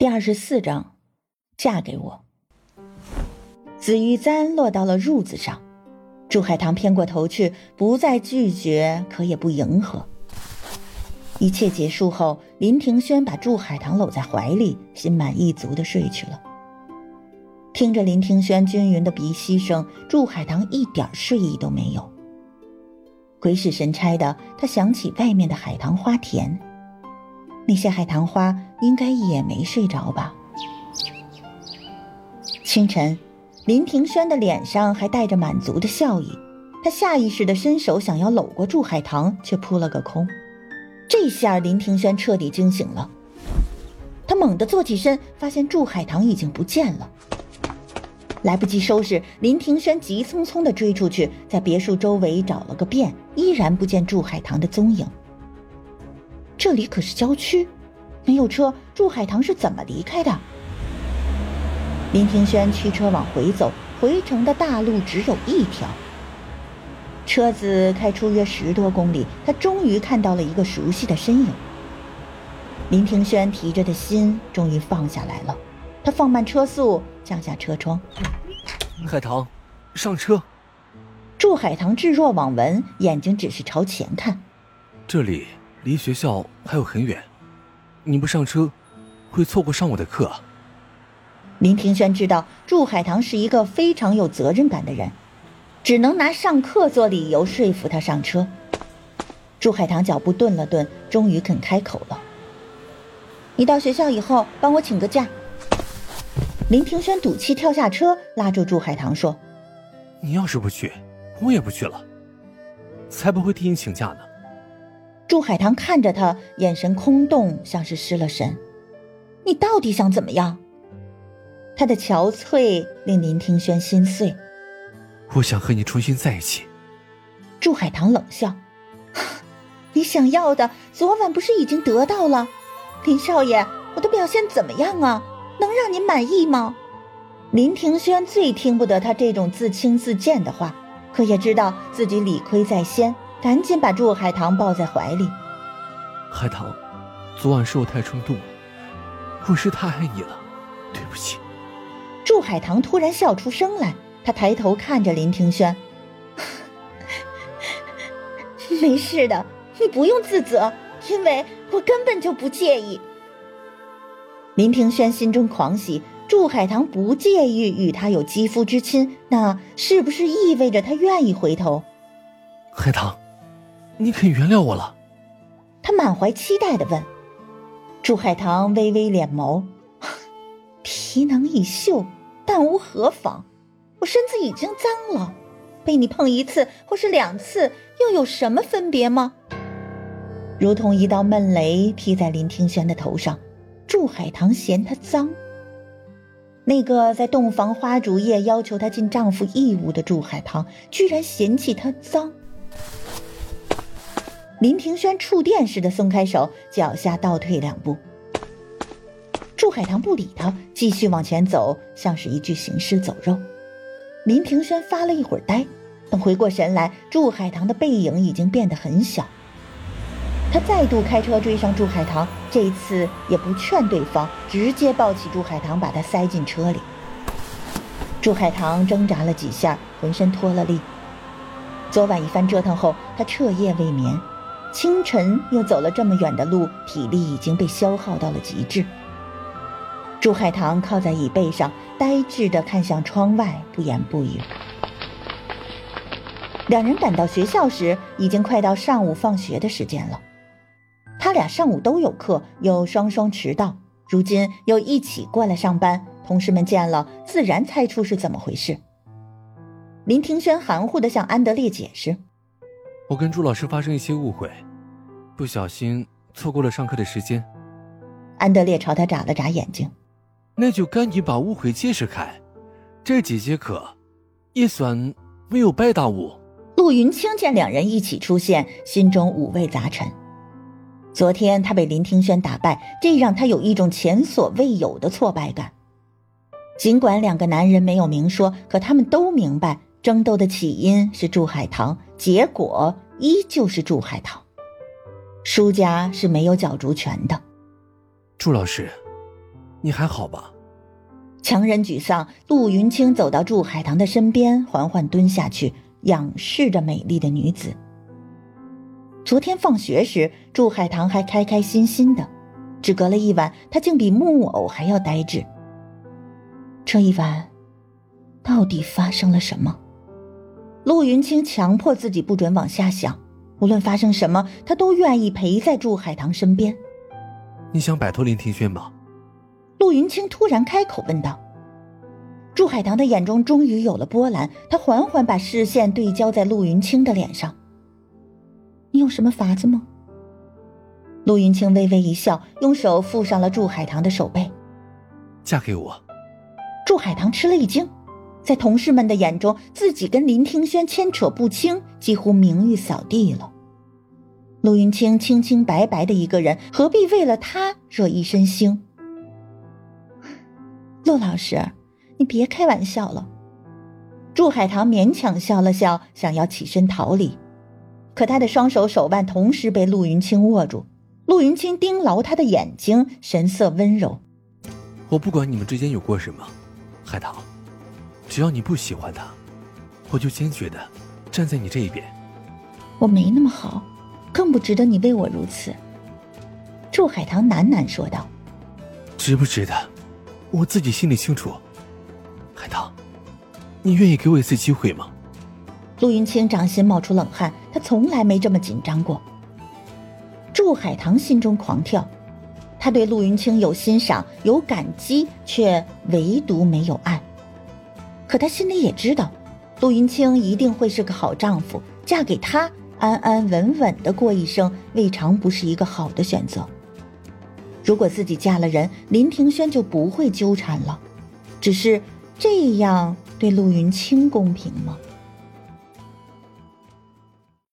第二十四章，嫁给我。紫玉簪落到了褥子上，祝海棠偏过头去，不再拒绝，可也不迎合。一切结束后，林庭轩把祝海棠搂在怀里，心满意足的睡去了。听着林庭轩均匀的鼻息声，祝海棠一点睡意都没有。鬼使神差的，他想起外面的海棠花田。那些海棠花应该也没睡着吧？清晨，林庭轩的脸上还带着满足的笑意，他下意识的伸手想要搂过祝海棠，却扑了个空。这下林庭轩彻底惊醒了，他猛地坐起身，发现祝海棠已经不见了。来不及收拾，林庭轩急匆匆地追出去，在别墅周围找了个遍，依然不见祝海棠的踪影。这里可是郊区，没有车，祝海棠是怎么离开的？林庭轩驱车往回走，回城的大路只有一条。车子开出约十多公里，他终于看到了一个熟悉的身影。林庭轩提着的心终于放下来了，他放慢车速，降下车窗。海棠，上车。祝海棠置若罔闻，眼睛只是朝前看。这里。离学校还有很远，你不上车，会错过上我的课。林庭轩知道祝海棠是一个非常有责任感的人，只能拿上课做理由说服他上车。祝海棠脚步顿了顿，终于肯开口了：“你到学校以后帮我请个假。”林庭轩赌气跳下车，拉住祝海棠说：“你要是不去，我也不去了，才不会替你请假呢。”祝海棠看着他，眼神空洞，像是失了神。你到底想怎么样？他的憔悴令林庭轩心碎。我想和你重新在一起。祝海棠冷笑：“你想要的，昨晚不是已经得到了？林少爷，我的表现怎么样啊？能让您满意吗？”林庭轩最听不得他这种自轻自贱的话，可也知道自己理亏在先。赶紧把祝海棠抱在怀里。海棠，昨晚是我太冲动了，我是太爱你了，对不起。祝海棠突然笑出声来，她抬头看着林庭轩：“ 没事的，你不用自责，因为我根本就不介意。”林庭轩心中狂喜，祝海棠不介意与他有肌肤之亲，那是不是意味着他愿意回头？海棠。你肯原谅我了？他满怀期待的问。祝海棠微微敛眸，皮囊已锈，但无何妨。我身子已经脏了，被你碰一次或是两次，又有什么分别吗？如同一道闷雷劈在林庭轩的头上。祝海棠嫌他脏。那个在洞房花烛夜要求她尽丈夫义务的祝海棠，居然嫌弃他脏。林庭轩触电似的松开手，脚下倒退两步。祝海棠不理他，继续往前走，像是一具行尸走肉。林庭轩发了一会儿呆，等回过神来，祝海棠的背影已经变得很小。他再度开车追上祝海棠，这一次也不劝对方，直接抱起祝海棠，把她塞进车里。祝海棠挣扎了几下，浑身脱了力。昨晚一番折腾后，她彻夜未眠。清晨又走了这么远的路，体力已经被消耗到了极致。朱海棠靠在椅背上，呆滞地看向窗外，不言不语。两人赶到学校时，已经快到上午放学的时间了。他俩上午都有课，又双双迟到，如今又一起过来上班，同事们见了，自然猜出是怎么回事。林庭轩含糊地向安德烈解释。我跟朱老师发生一些误会，不小心错过了上课的时间。安德烈朝他眨了眨眼睛，那就赶紧把误会解释开，这几节课也算没有白耽误。陆云清见两人一起出现，心中五味杂陈。昨天他被林庭轩打败，这让他有一种前所未有的挫败感。尽管两个男人没有明说，可他们都明白。争斗的起因是祝海棠，结果依旧是祝海棠。输家是没有角逐权的。祝老师，你还好吧？强忍沮丧，陆云清走到祝海棠的身边，缓缓蹲下去，仰视着美丽的女子。昨天放学时，祝海棠还开开心心的，只隔了一晚，她竟比木偶还要呆滞。这一晚，到底发生了什么？陆云清强迫自己不准往下想，无论发生什么，他都愿意陪在祝海棠身边。你想摆脱林庭轩吗？陆云清突然开口问道。祝海棠的眼中终于有了波澜，他缓缓把视线对焦在陆云清的脸上。你有什么法子吗？陆云清微微一笑，用手附上了祝海棠的手背。嫁给我。祝海棠吃了一惊。在同事们的眼中，自己跟林庭轩牵扯不清，几乎名誉扫地了。陆云清清清白白的一个人，何必为了他惹一身腥？陆老师，你别开玩笑了。祝海棠勉强笑了笑，想要起身逃离，可他的双手手腕同时被陆云清握住。陆云清盯牢他的眼睛，神色温柔：“我不管你们之间有过什么，海棠。”只要你不喜欢他，我就坚决的站在你这一边。我没那么好，更不值得你为我如此。祝海棠喃喃说道：“值不值得，我自己心里清楚。”海棠，你愿意给我一次机会吗？陆云清掌心冒出冷汗，他从来没这么紧张过。祝海棠心中狂跳，他对陆云清有欣赏，有感激，却唯独没有爱。可她心里也知道，陆云清一定会是个好丈夫，嫁给他，安安稳稳的过一生，未尝不是一个好的选择。如果自己嫁了人，林庭轩就不会纠缠了。只是这样对陆云清公平吗？